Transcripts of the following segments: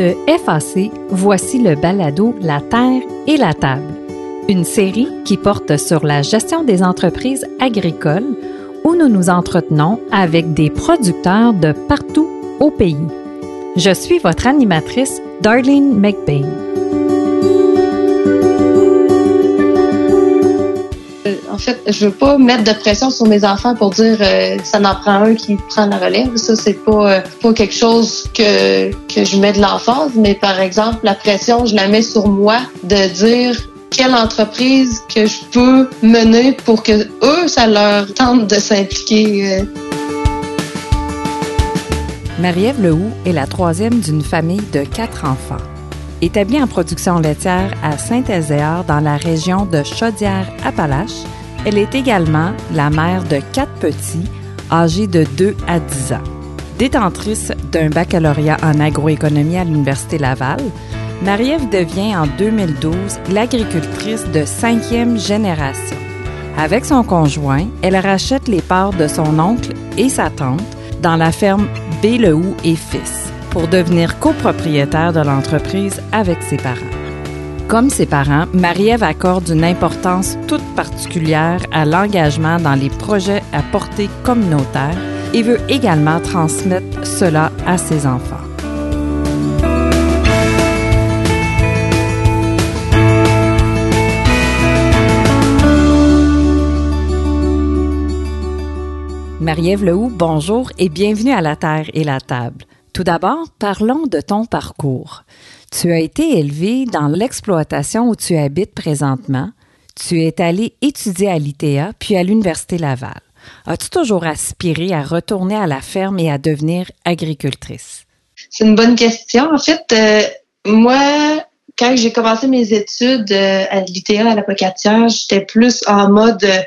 De FAC, voici le balado La Terre et la Table, une série qui porte sur la gestion des entreprises agricoles où nous nous entretenons avec des producteurs de partout au pays. Je suis votre animatrice, Darlene McBain. Fait, je veux pas mettre de pression sur mes enfants pour dire euh, ça n'en prend un qui prend la relève. Ça, c'est pas, euh, pas quelque chose que, que je mets de l'enfance, mais par exemple, la pression, je la mets sur moi de dire quelle entreprise que je peux mener pour que eux, ça leur tente de s'impliquer. Euh. Marie-Ève Lehoux est la troisième d'une famille de quatre enfants. Établie en production laitière à Saint-Ézéard dans la région de Chaudière-Appalaches, elle est également la mère de quatre petits âgés de 2 à 10 ans. Détentrice d'un baccalauréat en agroéconomie à l'Université Laval, Marie-Ève devient en 2012 l'agricultrice de cinquième génération. Avec son conjoint, elle rachète les parts de son oncle et sa tante dans la ferme Bélehoux et Fils pour devenir copropriétaire de l'entreprise avec ses parents. Comme ses parents, Marie-Ève accorde une importance toute particulière à l'engagement dans les projets à portée communautaire et veut également transmettre cela à ses enfants. Marie-Ève Lehoux, bonjour et bienvenue à La Terre et la Table. Tout d'abord, parlons de ton parcours. Tu as été élevé dans l'exploitation où tu habites présentement. Tu es allé étudier à l'ITA puis à l'Université Laval. As-tu toujours aspiré à retourner à la ferme et à devenir agricultrice? C'est une bonne question. En fait, euh, moi, quand j'ai commencé mes études euh, à l'ITA, à la j'étais plus en mode euh,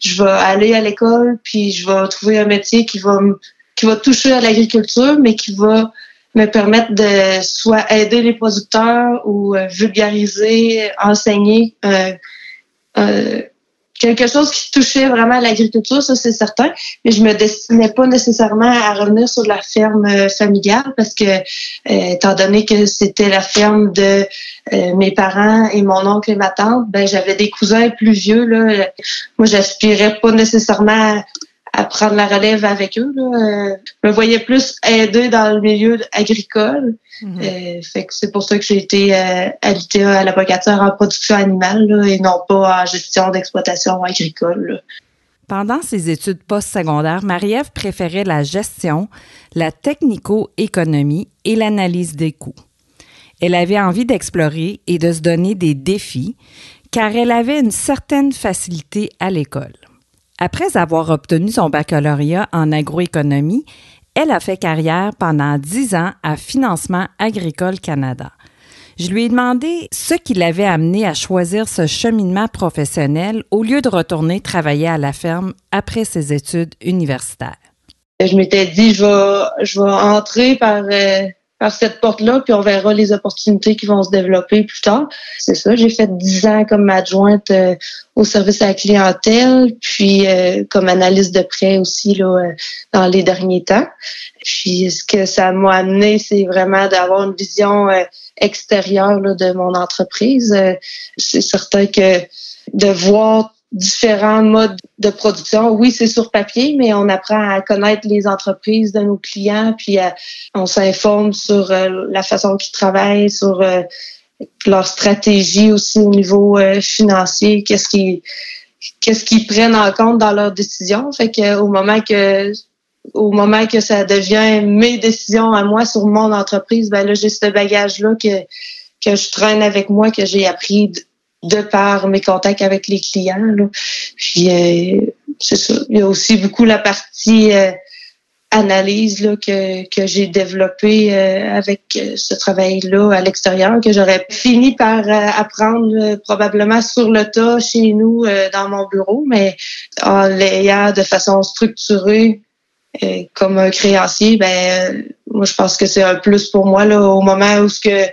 je vais aller à l'école puis je vais trouver un métier qui va qui va toucher à l'agriculture, mais qui va me permettre de soit aider les producteurs ou euh, vulgariser, enseigner euh, euh, quelque chose qui touchait vraiment à l'agriculture, ça c'est certain, mais je me destinais pas nécessairement à revenir sur la ferme familiale parce que étant donné que c'était la ferme de mes parents et mon oncle et ma tante, ben j'avais des cousins plus vieux là. Moi, j'aspirais pas nécessairement à prendre la relève avec eux. Là. Euh, je me voyais plus aider dans le milieu agricole. Mhm. Euh, fait que c'est pour ça que j'ai été euh, à l'ITA à l'avocature en production animale et non pas en gestion d'exploitation agricole. Pendant ses études postsecondaires, Marie-Ève préférait la gestion, la technico-économie et l'analyse des coûts. Elle avait envie d'explorer et de se donner des défis car elle avait une certaine facilité à l'école. Après avoir obtenu son baccalauréat en agroéconomie, elle a fait carrière pendant dix ans à Financement Agricole Canada. Je lui ai demandé ce qui l'avait amené à choisir ce cheminement professionnel au lieu de retourner travailler à la ferme après ses études universitaires. Je m'étais dit, je vais, entrer par euh, par cette porte-là, puis on verra les opportunités qui vont se développer plus tard. C'est ça, j'ai fait dix ans comme adjointe euh, au service à la clientèle, puis euh, comme analyste de prêt aussi là, euh, dans les derniers temps. Puis ce que ça m'a amené, c'est vraiment d'avoir une vision extérieure là, de mon entreprise. c'est certain que de voir différents modes de production. Oui, c'est sur papier, mais on apprend à connaître les entreprises de nos clients, puis on s'informe sur euh, la façon qu'ils travaillent, sur euh, leur stratégie aussi au niveau euh, financier, qu'est-ce qu'ils qu'est-ce qu'ils prennent en compte dans leurs décisions. Fait que au moment que au moment que ça devient mes décisions à moi sur mon entreprise, ben là j'ai ce bagage là que que je traîne avec moi que j'ai appris de par mes contacts avec les clients. Puis euh, c'est ça. Il y a aussi beaucoup la partie euh, analyse que, que j'ai développée euh, avec ce travail-là à l'extérieur, que j'aurais fini par apprendre probablement sur le tas chez nous dans mon bureau, mais en l'ayant de façon structurée comme un créancier, ben moi je pense que c'est un plus pour moi là, au moment où ce que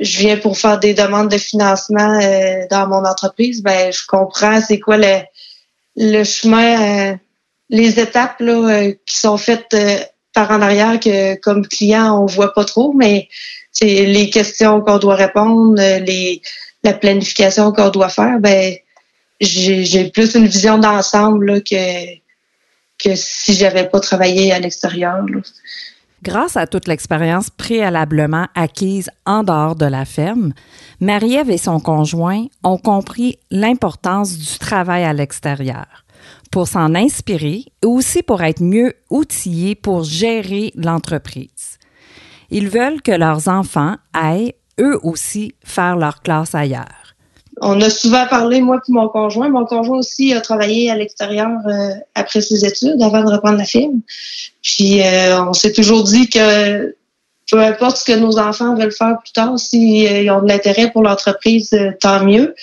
je viens pour faire des demandes de financement euh, dans mon entreprise, ben je comprends c'est quoi le, le chemin, euh, les étapes là, euh, qui sont faites par en arrière que comme client on voit pas trop, mais les questions qu'on doit répondre, les la planification qu'on doit faire, ben j'ai plus une vision d'ensemble que que si j'avais pas travaillé à l'extérieur. Grâce à toute l'expérience préalablement acquise en dehors de la ferme, Marie-Ève et son conjoint ont compris l'importance du travail à l'extérieur pour s'en inspirer et aussi pour être mieux outillés pour gérer l'entreprise. Ils veulent que leurs enfants aillent eux aussi faire leur classe ailleurs on a souvent parlé, moi et mon conjoint. Mon conjoint aussi a travaillé à l'extérieur euh, après ses études, avant de reprendre la firme. Puis euh, on s'est toujours dit que peu importe ce que nos enfants veulent faire plus tard, s'ils euh, ont de l'intérêt pour l'entreprise, tant mieux.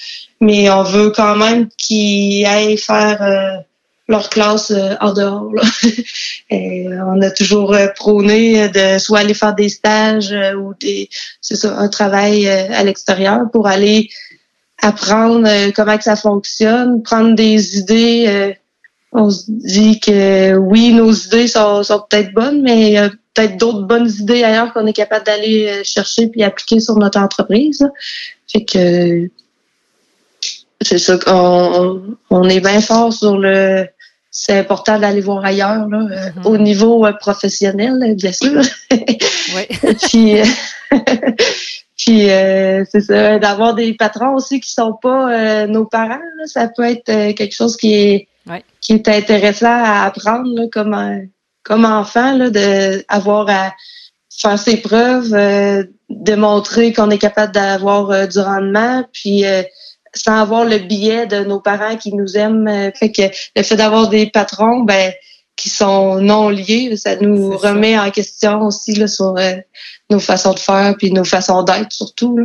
Mais on veut quand même qu'ils aillent faire leur classe en dehors. on a toujours prôné de soit aller faire des stages ou des c'est un travail à l'extérieur pour aller apprendre euh, comment que ça fonctionne, prendre des idées. Euh, on se dit que oui, nos idées sont, sont peut-être bonnes, mais il y a peut-être d'autres bonnes idées ailleurs qu'on est capable d'aller euh, chercher puis appliquer sur notre entreprise. Fait que c'est ça qu'on on est bien fort sur le c'est important d'aller voir ailleurs là, mm-hmm. au niveau professionnel bien sûr. oui. puis puis euh, c'est ça, d'avoir des patrons aussi qui sont pas euh, nos parents, ça peut être euh, quelque chose qui est qui est intéressant à apprendre comme comme enfant là, de avoir à faire ses preuves, démontrer qu'on est capable d'avoir du rendement, puis sans avoir le billet de nos parents qui nous aiment. fait que le fait d'avoir des patrons, ben qui sont non liés, ça nous remet en question aussi là, sur nos façons de faire puis nos façons d'être surtout.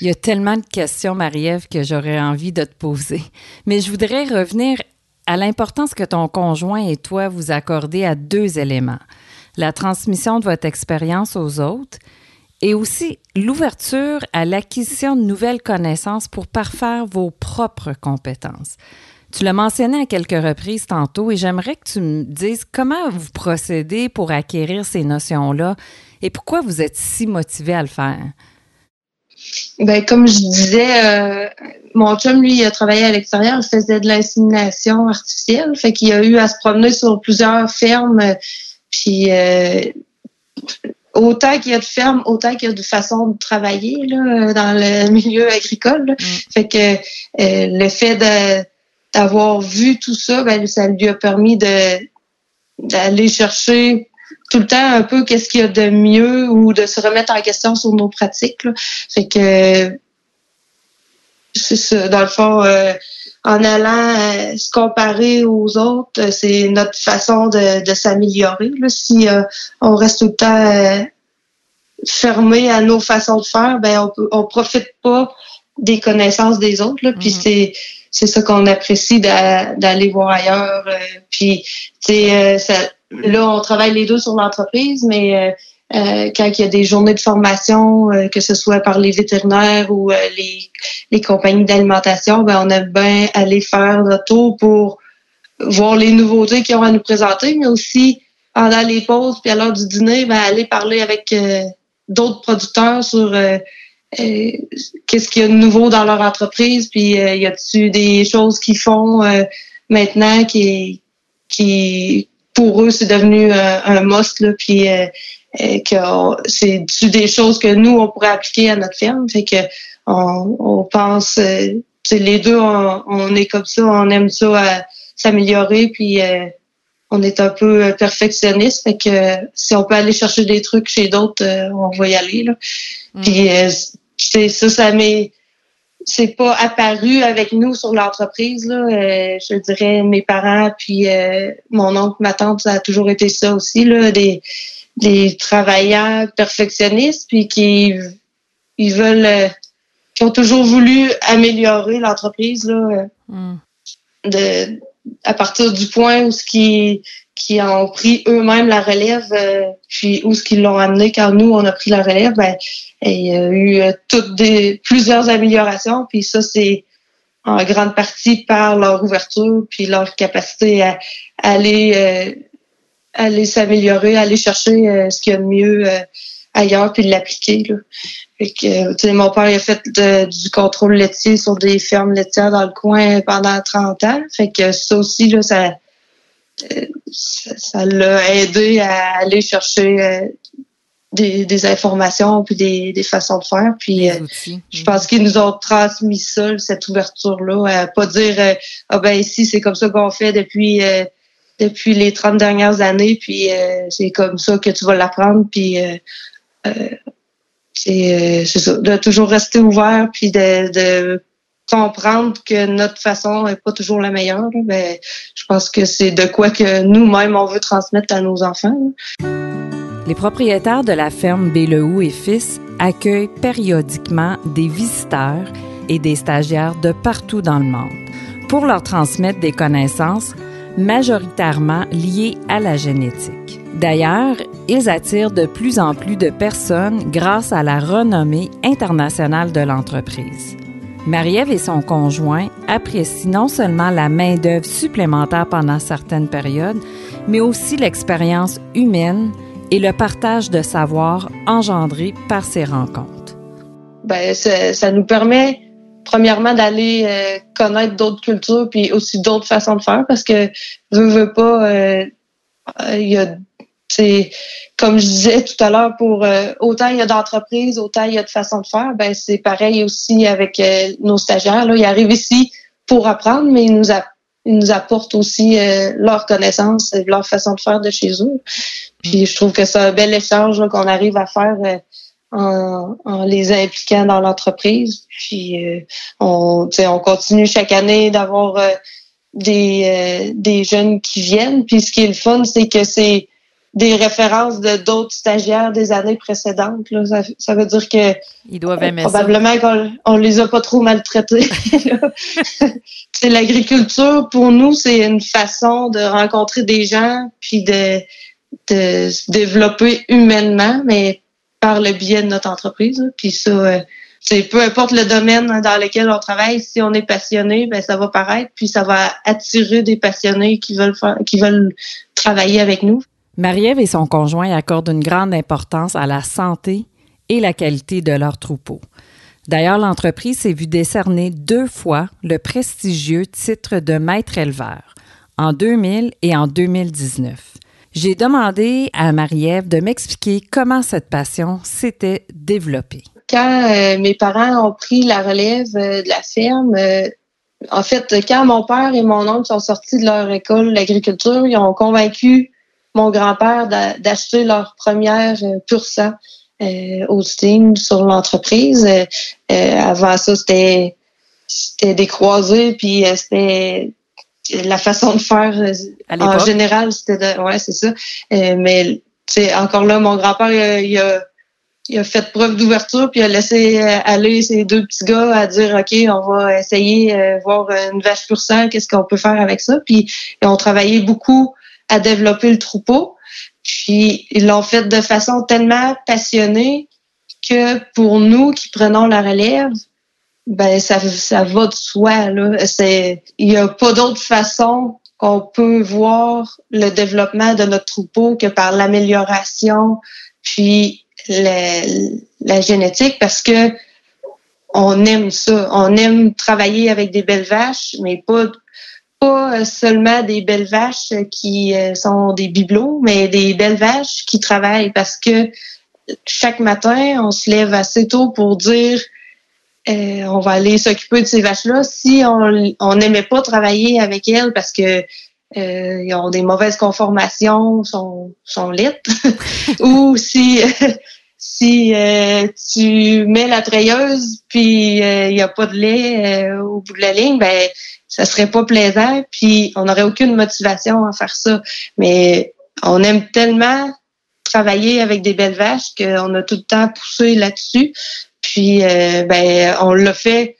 Il y a tellement de questions, Marie-Ève, que j'aurais envie de te poser. Mais je voudrais revenir à l'importance que ton conjoint et toi vous accordez à deux éléments. La transmission de votre expérience aux autres et aussi l'ouverture à l'acquisition de nouvelles connaissances pour parfaire vos propres compétences. Tu l'as mentionné à quelques reprises tantôt et j'aimerais que tu me dises comment vous procédez pour acquérir ces notions-là et pourquoi vous êtes si motivé à le faire? Ben, comme je disais, euh, mon chum, lui, il a travaillé à l'extérieur, il faisait de l'insémination artificielle, fait qu'il a eu à se promener sur plusieurs fermes, puis euh, autant qu'il y a de fermes, autant qu'il y a de façons de travailler là, dans le milieu agricole. Mm. Fait que euh, le fait d'avoir vu tout ça, ben, ça lui a permis de d'aller chercher tout le temps un peu qu'est-ce qu'il y a de mieux ou de se remettre en question sur nos pratiques. Là. Fait que c'est ça, dans le fond, euh, en allant euh, se comparer aux autres, euh, c'est notre façon de, de s'améliorer. Si on reste tout le temps fermé à nos façons de faire, ben on peut, on profite pas des connaissances des autres. Là, Puis mm-hmm. c'est c'est ça qu'on apprécie d'aller voir ailleurs. puis tu sais, ça Là, on travaille les deux sur l'entreprise, mais euh, euh, quand il y a des journées de formation, euh, que ce soit par les vétérinaires ou les, les compagnies d'alimentation, ben, on aime bien aller faire le tour pour voir les nouveautés qu'ils ont à nous présenter, mais aussi pendant les pauses puis à l'heure du dîner, ben, aller parler avec d'autres producteurs sur qu'est-ce qu'il y a de nouveau dans leur entreprise, puis y a-t-il des choses qu'ils font maintenant qui qui pour eux, c'est devenu euh, un must, là, puis euh, euh, que c'est des choses que nous, on pourrait appliquer à notre ferme. Fait que on, on pense, les deux, on, est comme ça, on aime ça à s'améliorer, puis on est un peu perfectionniste. Fait que si on peut aller chercher des trucs chez d'autres, on va y aller. Là. Mm. Puis c'est ça, ça m'est c'est pas apparu avec nous sur l'entreprise. Là. Euh, je dirais mes parents, puis euh, mon oncle, ma tante, ça a toujours été ça aussi, là, des, des travailleurs perfectionnistes, puis qui ils veulent, euh, qui ont toujours voulu améliorer l'entreprise là, mm. de, à partir du point où ce qui qui ont pris eux-mêmes la relève, puis où ce qu'ils l'ont amené quand nous on a pris la relève, ben et il y a eu euh, toutes des plusieurs améliorations, puis ça c'est en grande partie par leur ouverture puis leur capacité à, aller euh, aller s'améliorer, aller chercher euh, ce qu'il y a de mieux ailleurs puis de l'appliquer. que, mon père a fait du contrôle laitier sur des fermes laitières dans le coin pendant 30 ans. Fait que ça aussi, là, ça, ça l'a aidé à aller chercher des, informations puis des, des, façons de faire. Puis euh, je pense qu'ils nous ont transmis ça, cette ouverture-là, à pas dire euh, Ah ben ici, c'est comme ça qu'on fait depuis euh, depuis les 30 dernières années, puis c'est comme ça que tu vas l'apprendre, puis c'est ça, de toujours rester ouvert, puis de, de comprendre que notre façon est pas toujours la meilleure. Ben, je pense que c'est de quoi que nous-mêmes on veut transmettre à nos enfants. Les propriétaires de la ferme Bélehoux et Fils accueillent périodiquement des visiteurs et des stagiaires de partout dans le monde pour leur transmettre des connaissances majoritairement liées à la génétique. D'ailleurs, ils attirent de plus en plus de personnes grâce à la renommée internationale de l'entreprise. Marie-Ève et son conjoint apprécient non seulement la main-d'œuvre supplémentaire pendant certaines périodes, mais aussi l'expérience humaine et le partage de savoir engendré par ces rencontres? Ben, ça, nous permet premièrement d'aller euh, connaître d'autres cultures puis aussi d'autres façons de faire parce que veux veux pas euh, il y a c'est comme je disais tout à l'heure pour euh, autant il y a d'entreprises autant il y a de façons de faire ben c'est pareil aussi avec nos stagiaires là ils arrivent ici pour apprendre mais ils nous ils nous apportent aussi leur connaissance et leur façon de faire de chez eux puis je trouve que c'est un bel échange qu'on arrive à faire euh, en, en, les impliquant dans l'entreprise. Puis euh, on, on continue chaque année d'avoir euh, des, des jeunes qui viennent. Puis ce qui est le fun, c'est que c'est des références de d'autres stagiaires des années précédentes. Là. Ça, veut dire que Ils doivent aimer probablement qu'on on les a pas trop maltraités. c'est l'agriculture pour nous, c'est une façon de rencontrer des gens puis de de se développer humainement, mais par le biais de notre entreprise. Puis ça, euh, c'est peu importe le domaine dans lequel on travaille, si on est passionné, ben ça va paraître, puis ça va attirer des passionnés qui veulent faire, qui veulent travailler avec nous. Marie-Ève et son conjoint accordent une grande importance à la santé et la qualité de leur troupeau. D'ailleurs, l'entreprise s'est vue décerner deux fois le prestigieux titre de maître éleveur, en 2000 et en 2019. J'ai demandé à Marie-Ève de m'expliquer comment cette passion s'était développée. Quand euh, mes parents ont pris la relève euh, de la ferme, euh, en fait, quand mon père et mon oncle sont sortis de leur école d'agriculture, ils ont convaincu mon grand-père d'acheter leur première pur sang au Steam sur l'entreprise. avant ça, c'était c'était des croisés, puis c'était la façon de faire euh, en général, c'était de, ouais, c'est ça. Euh, mais c'est encore là, mon grand-père, il, a, il a fait preuve d'ouverture puis il a laissé euh, aller ses deux petits gars à dire OK, on va essayer voir une vache pur sang, qu'est-ce qu'on peut faire avec ça? Puis ils ont travaillé beaucoup à développer le troupeau. Puis ils l'ont fait de façon tellement passionnée que pour nous qui prenons la relève, ben ça, ça va de soi. Il n'y a pas d'autre façon qu'on peut voir le développement de notre troupeau que par l'amélioration, puis la, la génétique, parce que on aime ça. On aime travailler avec des belles vaches, mais pas pas seulement des belles vaches qui euh, sont des bibelots, mais des belles vaches qui travaillent parce que chaque matin, on se lève assez tôt pour dire euh, on va aller s'occuper de ces vaches-là. Si on n'aimait pas travailler avec elles parce que euh, ils ont des mauvaises conformations, sont, sont litres, ou si si euh, tu mets la treilleuse puis il n'y a pas de lait au bout de la ligne, ben ça serait pas plaisant, puis on n'aurait aucune motivation à faire ça. Mais on aime tellement travailler avec des belles vaches qu'on a tout le temps poussé là-dessus. Puis, euh, ben, on l'a fait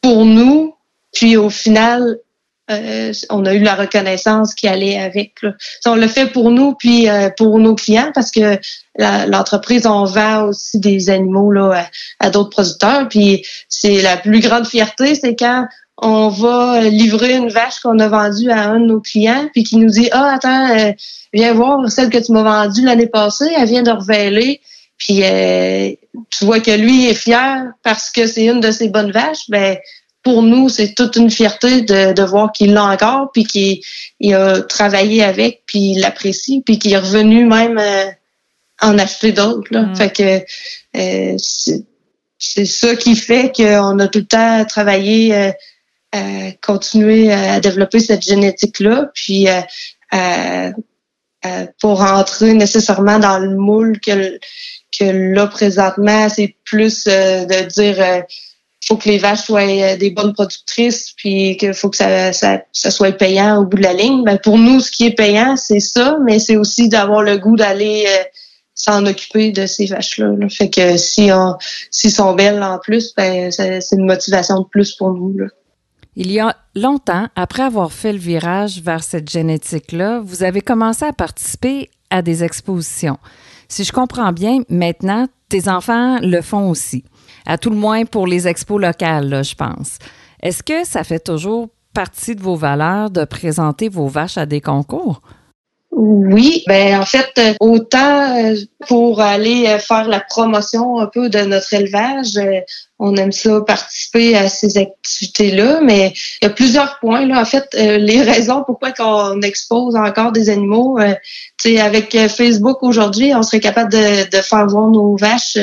pour nous. Puis, au final, euh, on a eu la reconnaissance qui allait avec. On l'a fait pour nous, puis euh, pour nos clients, parce que l'entreprise, on vend aussi des animaux là, à, d'autres producteurs. Puis c'est la plus grande fierté, c'est quand on va livrer une vache qu'on a vendue à un de nos clients, puis qui nous dit Ah, attends, viens voir celle que tu m'as vendue l'année passée, elle vient de reveiller puis tu vois que lui est fier parce que c'est une de ses bonnes vaches, ben pour nous, c'est toute une fierté de, de voir qu'il l'a encore, puis qu'il a travaillé avec, puis il l'apprécie, puis qu'il est revenu même en acheter d'autres. Là. Mm. Fait que c'est ça qui fait qu'on a tout le temps travaillé continuer à développer cette génétique-là, puis euh, pour rentrer nécessairement dans le moule que, que là, présentement, c'est plus euh, de dire euh, faut que les vaches soient euh, des bonnes productrices, puis qu'il faut que ça, ça, ça, soit payant au bout de la ligne. Ben, pour nous, ce qui est payant, c'est ça, mais c'est aussi d'avoir le goût d'aller s'en occuper de ces vaches-là. Fait que si on s'ils sont belles en plus, ben c'est une motivation de plus pour nous. Là. Il y a longtemps, après avoir fait le virage vers cette génétique-là, vous avez commencé à participer à des expositions. Si je comprends bien, maintenant, tes enfants le font aussi. À tout le moins pour les expos locales, je pense. Est-ce que ça fait toujours partie de vos valeurs de présenter vos vaches à des concours? Oui, ben en fait, euh, autant euh, pour aller euh, faire la promotion un peu de notre élevage, on aime ça participer à ces activités-là, mais il y a plusieurs points là. En fait, les raisons pourquoi qu'on expose encore des animaux, tu sais, avec Facebook aujourd'hui, on serait capable de, de, faire voir nos vaches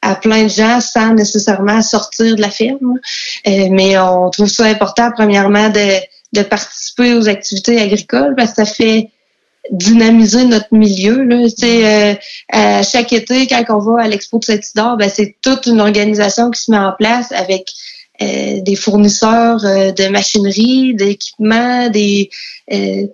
à plein de gens sans nécessairement sortir de la ferme. mais on trouve ça important, premièrement, de, de participer aux activités agricoles parce que ça fait dynamiser notre milieu. Là. Euh, à chaque été, quand on va à l'Expo de Saint-Isidore, ben, c'est toute une organisation qui se met en place avec euh, des fournisseurs euh, de machinerie, d'équipements, des euh,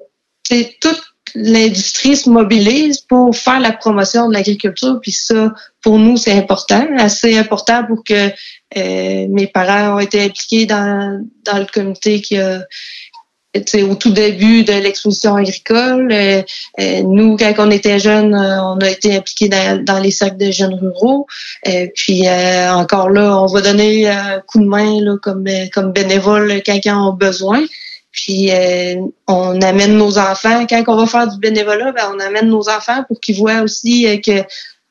toute l'industrie se mobilise pour faire la promotion de l'agriculture. Puis ça, pour nous, c'est important, assez important pour que mes parents ont été impliqués dans, dans le comité qui a au tout début de l'exposition agricole. Euh, euh, nous, quand on était jeunes, euh, on a été impliqués dans, les cercles de jeunes ruraux. puis encore là, on va donner un coup de main là, comme, comme bénévole quand ils ont besoin. Puis on amène nos enfants. Quand on va faire du bénévolat, ben, on amène nos enfants pour qu'ils voient aussi que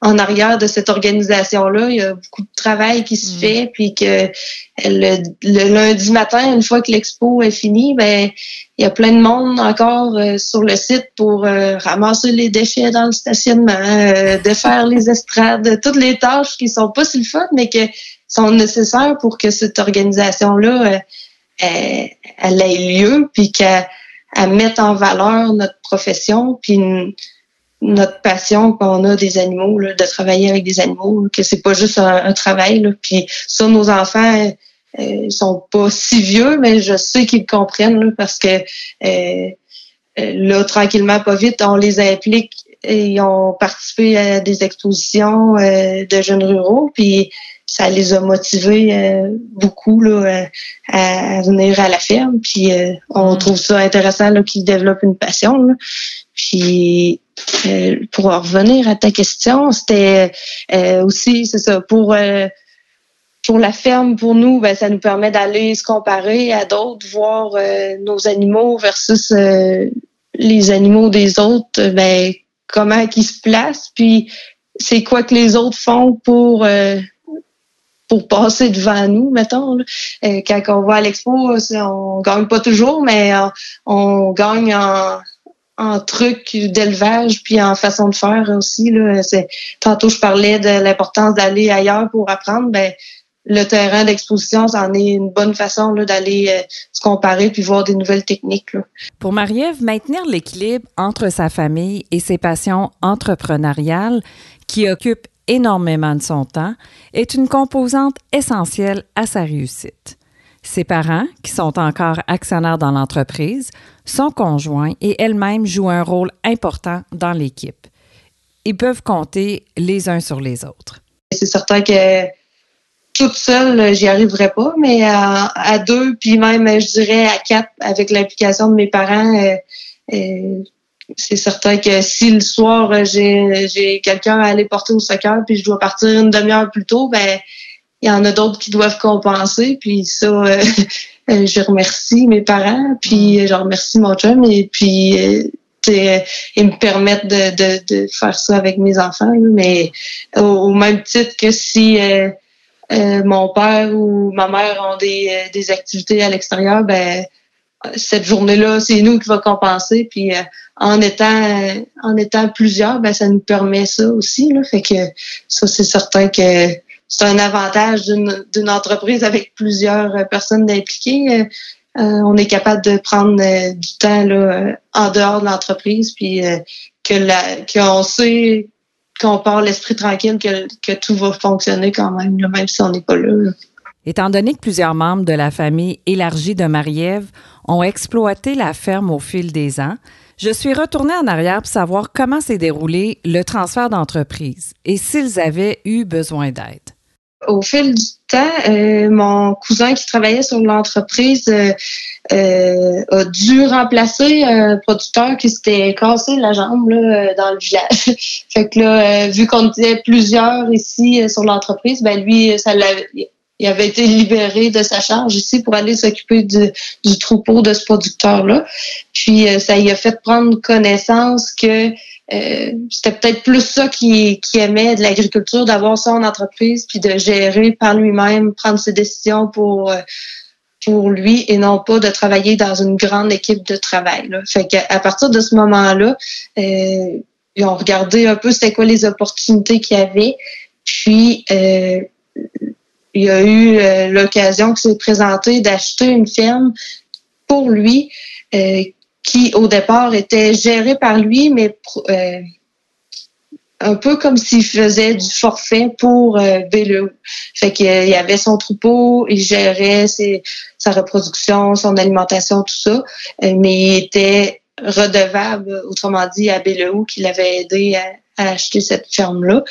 en arrière de cette organisation-là. Il y a beaucoup de travail qui se mm. fait, puis que le, lundi matin, une fois que l'expo est finie, ben il y a plein de monde encore euh, sur le site pour euh, ramasser les déchets dans le stationnement, euh, défaire les estrades, toutes les tâches qui sont pas si le fun, mais qui sont nécessaires pour que cette organisation-là elle, ait lieu, puis qu'elle mette en valeur notre profession, puis notre passion qu'on a des animaux, là, de travailler avec des animaux, que c'est pas juste un, travail. Là. Puis ça, nos enfants euh, sont pas si vieux, mais je sais qu'ils comprennent parce que euh, euh, là, tranquillement, pas vite, on les implique. Et ils ont participé à des expositions euh, de jeunes ruraux, puis ça les a motivés beaucoup là, à, venir à la ferme. Puis on mm. trouve ça intéressant qu'ils développent une passion. Là. Puis euh, pour revenir à ta question, c'était euh, aussi, c'est ça, pour euh, pour la ferme, pour nous, ben, ça nous permet d'aller se comparer à d'autres, voir nos animaux versus les animaux des autres, ben, comment ils se placent, puis c'est quoi que les autres font pour pour passer devant nous, mettons. quand on va à l'expo, on gagne pas toujours, mais on gagne en, en trucs d'élevage puis en façon de faire aussi. Tantôt, je parlais de l'importance d'aller ailleurs pour apprendre. Ben, le terrain d'exposition, c'en est une bonne façon d'aller euh, se comparer puis voir des nouvelles techniques. Pour Marie-Ève, maintenir l'équilibre entre sa famille et ses passions entrepreneuriales qui occupent énormément de son temps est une composante essentielle à sa réussite. Ses parents, qui sont encore actionnaires dans l'entreprise, son conjoint et elle-même jouent un rôle important dans l'équipe. Ils peuvent compter les uns sur les autres. C'est certain que toute seule, j'y arriverais pas, mais à, deux, puis même, je dirais, à quatre, avec l'implication de mes parents, euh, euh, c'est certain que si le soir, j'ai quelqu'un à aller porter au soccer, puis je dois partir une demi-heure plus tôt, ben il y en a d'autres qui doivent compenser. Puis ça, euh, euh, je remercie mes parents, puis mm. je remercie mon chum. Et puis, euh, ils me permettent de, faire ça avec mes enfants. Mais au, même titre que si mon père ou ma mère ont des, des activités à l'extérieur, ben cette journée-là, c'est nous qui va compenser. Puis euh, en étant en étant plusieurs, ben ça nous permet ça aussi. Là. Fait que ça, c'est certain que c'est un avantage d'une entreprise avec plusieurs personnes impliquées. Euh, euh, on est capable de prendre du temps là, en dehors de l'entreprise, puis que la qu'on sait qu'on part l'esprit tranquille, que, que tout va fonctionner quand même, même si on n'est pas là. Étant donné que plusieurs membres de la famille élargie de Marie-Ève ont exploité la ferme au fil des ans, je suis retournée en arrière pour savoir comment s'est déroulé le transfert d'entreprise et s'ils avaient eu besoin d'aide. Au fil du temps, euh, mon cousin qui travaillait sur l'entreprise euh, euh, a dû remplacer un producteur qui s'était cassé la jambe dans le village. fait que là, vu qu'on était plusieurs ici sur l'entreprise, ben lui, ça l'avait il avait été libéré de sa charge ici pour aller s'occuper du, troupeau de ce producteur-là. Puis euh, ça y a fait prendre connaissance que euh, c'était peut-être plus ça qui, aimait de l'agriculture, d'avoir son entreprise, puis de gérer par lui-même, prendre ses décisions pour euh, pour lui et non pas de travailler dans une grande équipe de travail. Là. Fait qu'à partir de ce moment-là, ils ont regardé un peu c'était quoi les opportunités qu'il y avait. Puis il y a eu euh, l'occasion qui s'est présentée d'acheter une ferme pour lui euh, qui au départ était gérée par lui, mais euh, un peu comme s'il faisait du forfait pour euh, Fait qu'il y avait son troupeau, il gérait ses, sa reproduction, son alimentation, tout ça, mais il était redevable, autrement dit, à Bellevue qui l'avait aidé à, à, acheter cette ferme-là.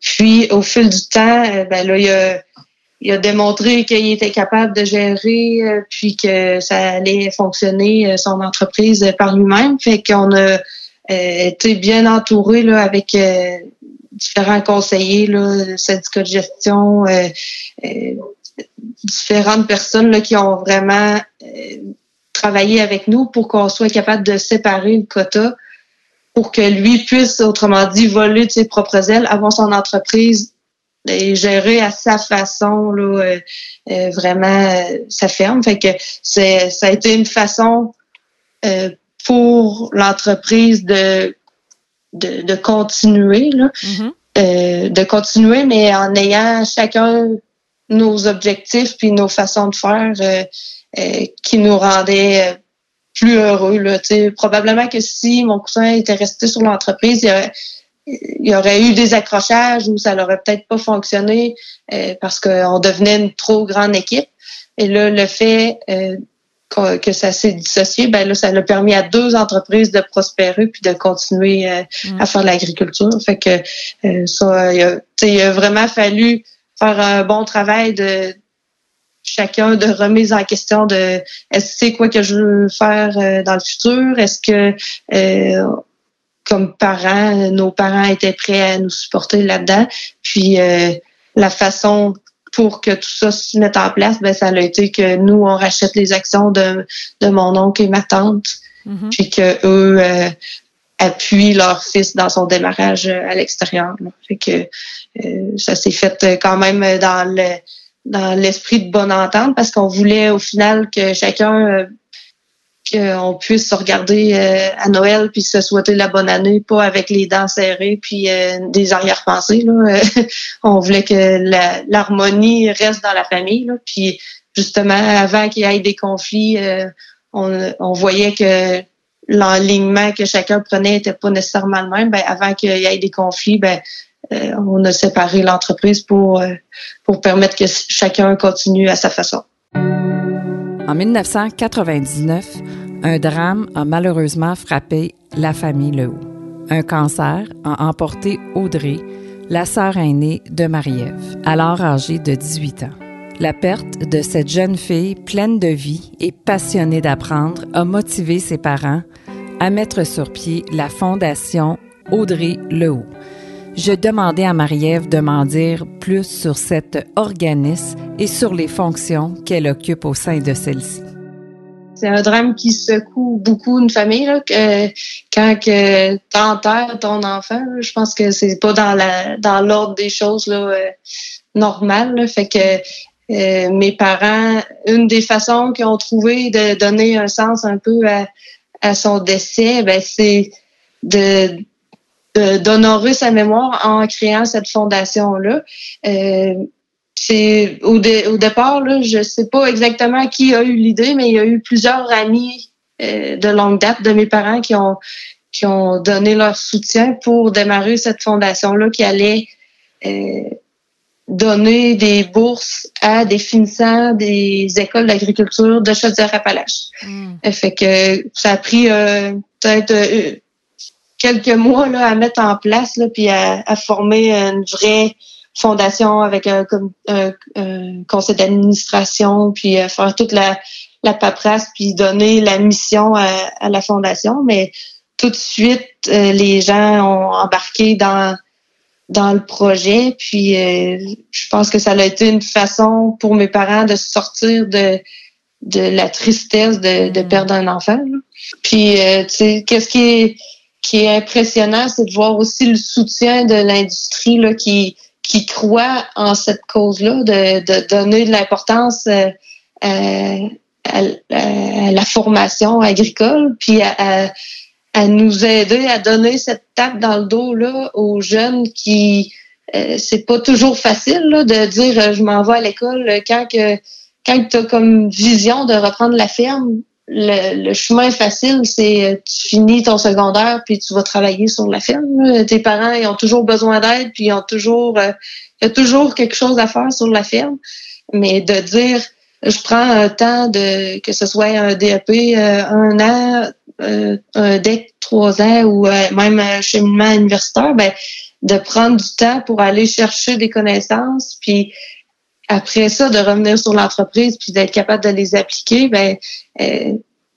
Puis, au fil du temps, euh, ben là, il a, il a démontré qu'il était capable de gérer, euh, puis que ça allait fonctionner, euh, son entreprise par lui-même. Fait qu'on a été bien entouré là, avec différents conseillers, là, syndicats de gestion, différentes personnes là, qui ont vraiment travaillé avec nous pour qu'on soit capable de séparer le quota pour que lui puisse, autrement dit, voler de ses propres ailes, avoir son entreprise et gérer à sa façon là, euh, euh, vraiment euh, sa ferme. Fait que c'est ça a été une façon pour l'entreprise de, de, de continuer là, mm-hmm. de continuer, mais en ayant chacun nos objectifs puis nos façons de faire qui nous rendaient plus heureux. Là, probablement que si mon cousin était resté sur l'entreprise, il y aurait eu des accrochages ou ça n'aurait peut-être pas fonctionné euh, parce qu'on devenait une trop grande équipe. Et là, le fait euh, que, ça s'est dissocié, ben là, ça a permis à deux entreprises de prospérer puis de continuer euh, mm. à faire l'agriculture. Fait que ça, il a vraiment fallu faire un bon travail de chacun de remise en question de est-ce que c'est quoi que je veux faire euh, dans le futur? Est-ce que euh, comme parents, nos parents étaient prêts à nous supporter là-dedans? Puis euh, la façon pour que tout ça se mette en place, ben ça a été que nous, on rachète les actions de, de mon oncle et ma tante, mm-hmm. puis que eux appuient leur fils dans son démarrage à l'extérieur. Fait que ça s'est fait quand même dans le dans l'esprit de bonne entente parce qu'on voulait au final que chacun euh, qu'on puisse se regarder euh, à Noël puis se souhaiter la bonne année, pas avec les dents serrées puis euh, des arrière-pensées. On voulait que l'harmonie reste dans la famille. Là. Puis justement, avant qu'il y ait des conflits, on, on, voyait que l'enlignement que chacun prenait était pas nécessairement le même. Ben, avant qu'il y ait des conflits, ben, euh, on a séparé l'entreprise pour, euh, pour permettre que chacun continue à sa façon. En 1999, un drame a malheureusement frappé la famille Lehoux. Un cancer a emporté Audrey, la sœur aînée de Marie-Ève, alors âgée de 18 ans. La perte de cette jeune fille pleine de vie et passionnée d'apprendre a motivé ses parents à mettre sur pied la fondation Audrey Lehoux je demandais à Marie-Ève de m'en dire plus sur cet organisme et sur les fonctions qu'elle occupe au sein de celle-ci. c'est un drame qui secoue beaucoup une famille quand que t'enterres ton enfant. je pense que c'est pas dans l'ordre des choses là, euh, normales. fait que euh, mes parents, une des façons qu'ils ont trouvé de donner un sens un peu à, à son décès, ben c'est de d'honorer sa mémoire en créant cette fondation là. Euh, c'est au, au départ, là, je sais pas exactement qui a eu l'idée, mais il y a eu plusieurs amis euh, de longue date de mes parents qui ont qui ont donné leur soutien pour démarrer cette fondation-là qui allait euh, donner des bourses à des finissants des écoles d'agriculture de Chaudière-Appalaches. Mm. Fait que ça a pris euh, peut-être quelques mois là, à mettre en place là, puis à, à former une vraie fondation avec un, conseil d'administration, puis euh, faire toute la, la paperasse, puis donner la mission à, la fondation. Mais tout de suite, euh, les gens ont embarqué dans dans le projet. Puis euh, je pense que ça a été une façon pour mes parents de sortir de de la tristesse de, de mm. perdre un enfant. Puis tu sais, qu'est-ce qui est qui est impressionnant, c'est de voir aussi le soutien de l'industrie là qui qui croient en cette cause-là, de, de, donner de l'importance euh, à, la formation agricole, puis à, à, nous aider à donner cette tape dans le dos là aux jeunes qui euh, c'est pas toujours facile là, de dire euh, je m'en vais à l'école quand que quand tu as comme vision de reprendre la ferme le, chemin facile, c'est euh, tu finis ton secondaire puis tu vas travailler sur la ferme. Tes parents ont toujours besoin d'aide puis ils ont toujours euh, y a toujours quelque chose à faire sur la ferme. Mais de dire je prends un temps de que ce soit un DEP euh, un an, un DEC trois ans ou même un cheminement universitaire, ben de prendre du temps pour aller chercher des connaissances puis après ça, de revenir sur l'entreprise puis d'être capable de les appliquer, ben euh,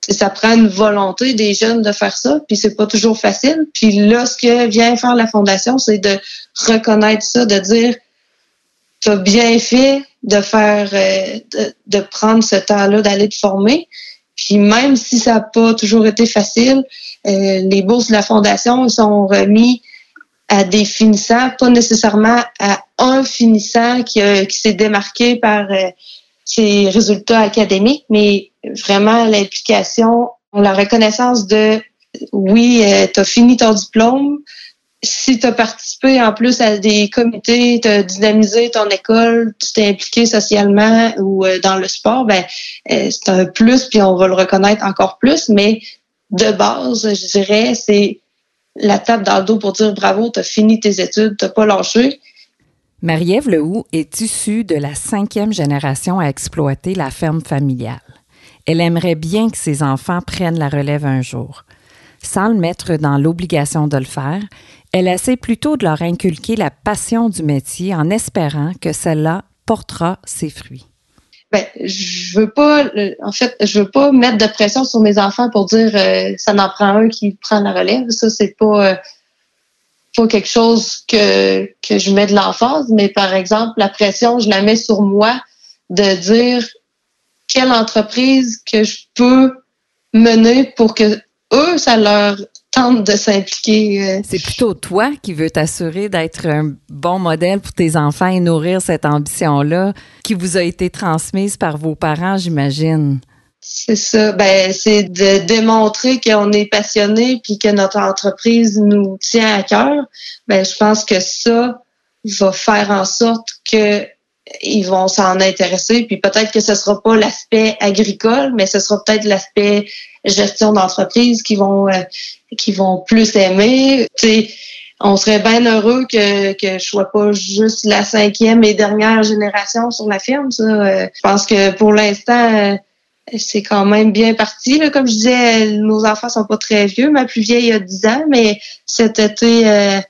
ça prend une volonté des jeunes de faire ça, puis c'est pas toujours facile. Puis là, ce que vient faire la fondation, c'est de reconnaître ça, de dire tu as bien fait de faire euh, de, prendre ce temps-là d'aller te former. Puis même si ça n'a pas toujours été facile, euh, les bourses de la fondation sont remis à des finissants, pas nécessairement à un finissant qui, s'est démarqué par euh, ses résultats académiques, mais vraiment l'implication, la reconnaissance de oui, euh, tu as fini ton diplôme. Si tu as participé en plus à des comités, tu as dynamisé ton école, tu t'es impliqué socialement ou euh, dans le sport, ben c'est un plus, puis on va le reconnaître encore plus. Mais de base, je dirais, c'est la tape dans le dos pour dire bravo, tu as fini tes études, tu pas lâché. Marie-Ève Lehoux est issue de la cinquième génération à exploiter la ferme familiale. Elle aimerait bien que ses enfants prennent la relève un jour. Sans le mettre dans l'obligation de le faire, elle essaie plutôt de leur inculquer la passion du métier en espérant que cela portera ses fruits. Ben, je veux pas, en fait, je veux pas mettre de pression sur mes enfants pour dire euh, ça n'en prend un qui prend la relève. Ça, c'est pas, euh, pas quelque chose que, que je mets de l'emphase, mais par exemple, la pression, je la mets sur moi de dire quelle entreprise que je peux mener pour que eux, ça leur tente de s'impliquer. Euh. C'est plutôt toi qui veux t'assurer d'être un bon modèle pour tes enfants et nourrir cette ambition-là qui vous a été transmise par vos parents, j'imagine. C'est ça. Ben, c'est de démontrer qu'on est passionné puis que notre entreprise nous tient à cœur. Ben, je pense que ça va faire en sorte que ils vont s'en intéresser. Puis peut-être que ce sera pas l'aspect agricole, mais ce sera peut-être l'aspect gestion d'entreprise qui vont euh, qui vont plus aimer. on serait bien heureux que, que je sois pas juste la cinquième et dernière génération sur la firme. Ça. Euh, je pense que pour l'instant, euh, c'est quand même bien parti. Là. Comme je disais, nos enfants sont pas très vieux. Ma plus vieille a 10 ans, mais cet été,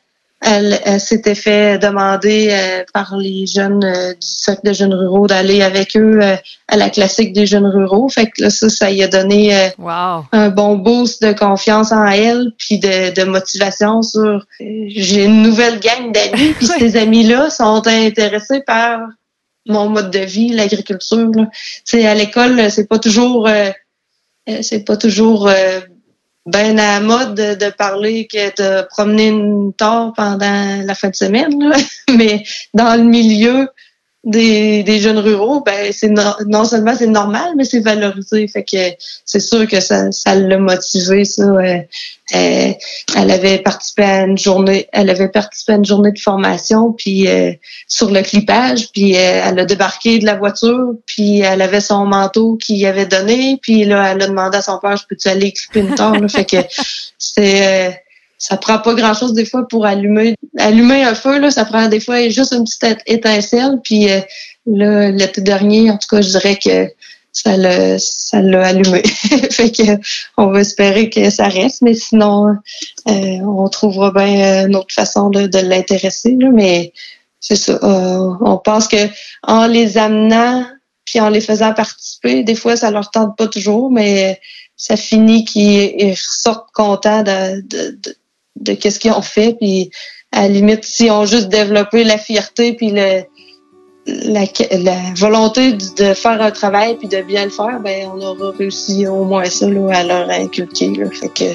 elle, s'était fait demander euh, par les jeunes euh, du cercle de jeunes ruraux d'aller avec eux euh, à la classique des jeunes ruraux. Fait que là, ça, ça y a donné un bon boost de confiance en elle, puis de, de motivation sur j'ai une nouvelle gang d'amis, puis ces amis-là sont intéressés par mon mode de vie, l'agriculture. Tu sais, à l'école, c'est pas toujours euh, c'est pas toujours euh, ben à mode de, parler que de promener une tort pendant la fin de semaine, mais dans le milieu, des, des jeunes ruraux, ben c'est non seulement c'est normal, mais c'est valorisé. Fait que c'est sûr que ça, ça l'a motivé, ça. Euh, euh, elle avait participé à une journée, elle avait participé à une journée de formation, puis euh, sur le clipage, puis elle a débarqué de la voiture, puis elle avait son manteau qu'il avait donné, puis là, elle a demandé à son père, je peux-tu aller clipper une tente? fait que c'est ça prend pas grand chose des fois pour allumer allumer un feu là. Ça prend des fois juste une petite étincelle puis euh, là l'été dernier en tout cas je dirais que ça l'a ça l'a allumé. Fait que on va espérer que ça reste mais sinon euh, on trouvera bien une autre façon de, de l'intéresser mais c'est ça euh, on pense que en les amenant puis en les faisant participer des fois ça leur tente pas toujours mais ça finit qu'ils sortent contents de, de, de qu'est-ce qu'ils ont fait. Puis à la limite, s'ils ont juste développé la fierté puis la, volonté de faire un travail puis de bien le faire, ben on aura réussi au moins ça là, à leur inculquer. Là. Fait que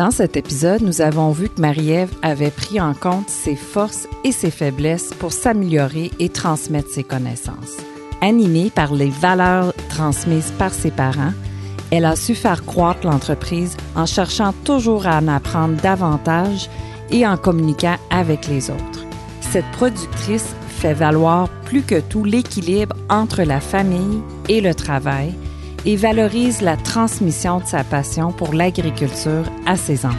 Dans cet épisode, nous avons vu que Marie-Ève avait pris en compte ses forces et ses faiblesses pour s'améliorer et transmettre ses connaissances. Animée par les valeurs transmises par ses parents, elle a su faire croître l'entreprise en cherchant toujours à en apprendre davantage et en communiquant avec les autres. Cette productrice fait valoir plus que tout l'équilibre entre la famille et le travail et valorise la transmission de sa passion pour l'agriculture à ses enfants.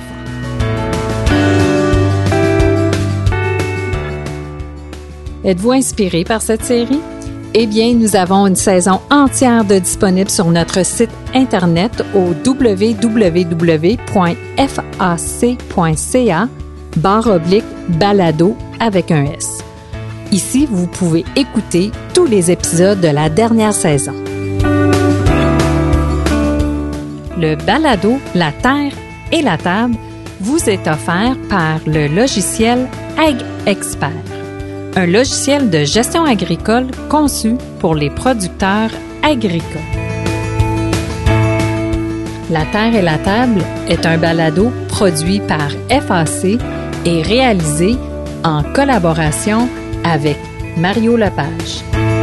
Êtes-vous inspiré par cette série? Eh bien, nous avons une saison entière de disponible sur notre site internet au www.fac.ca barre oblique balado avec un S. Ici, vous pouvez écouter tous les épisodes de la dernière saison. Le balado La Terre et la Table vous est offert par le logiciel Ag Expert, un logiciel de gestion agricole conçu pour les producteurs agricoles. La Terre et la Table est un balado produit par FAC et réalisé en collaboration avec Mario Lepage.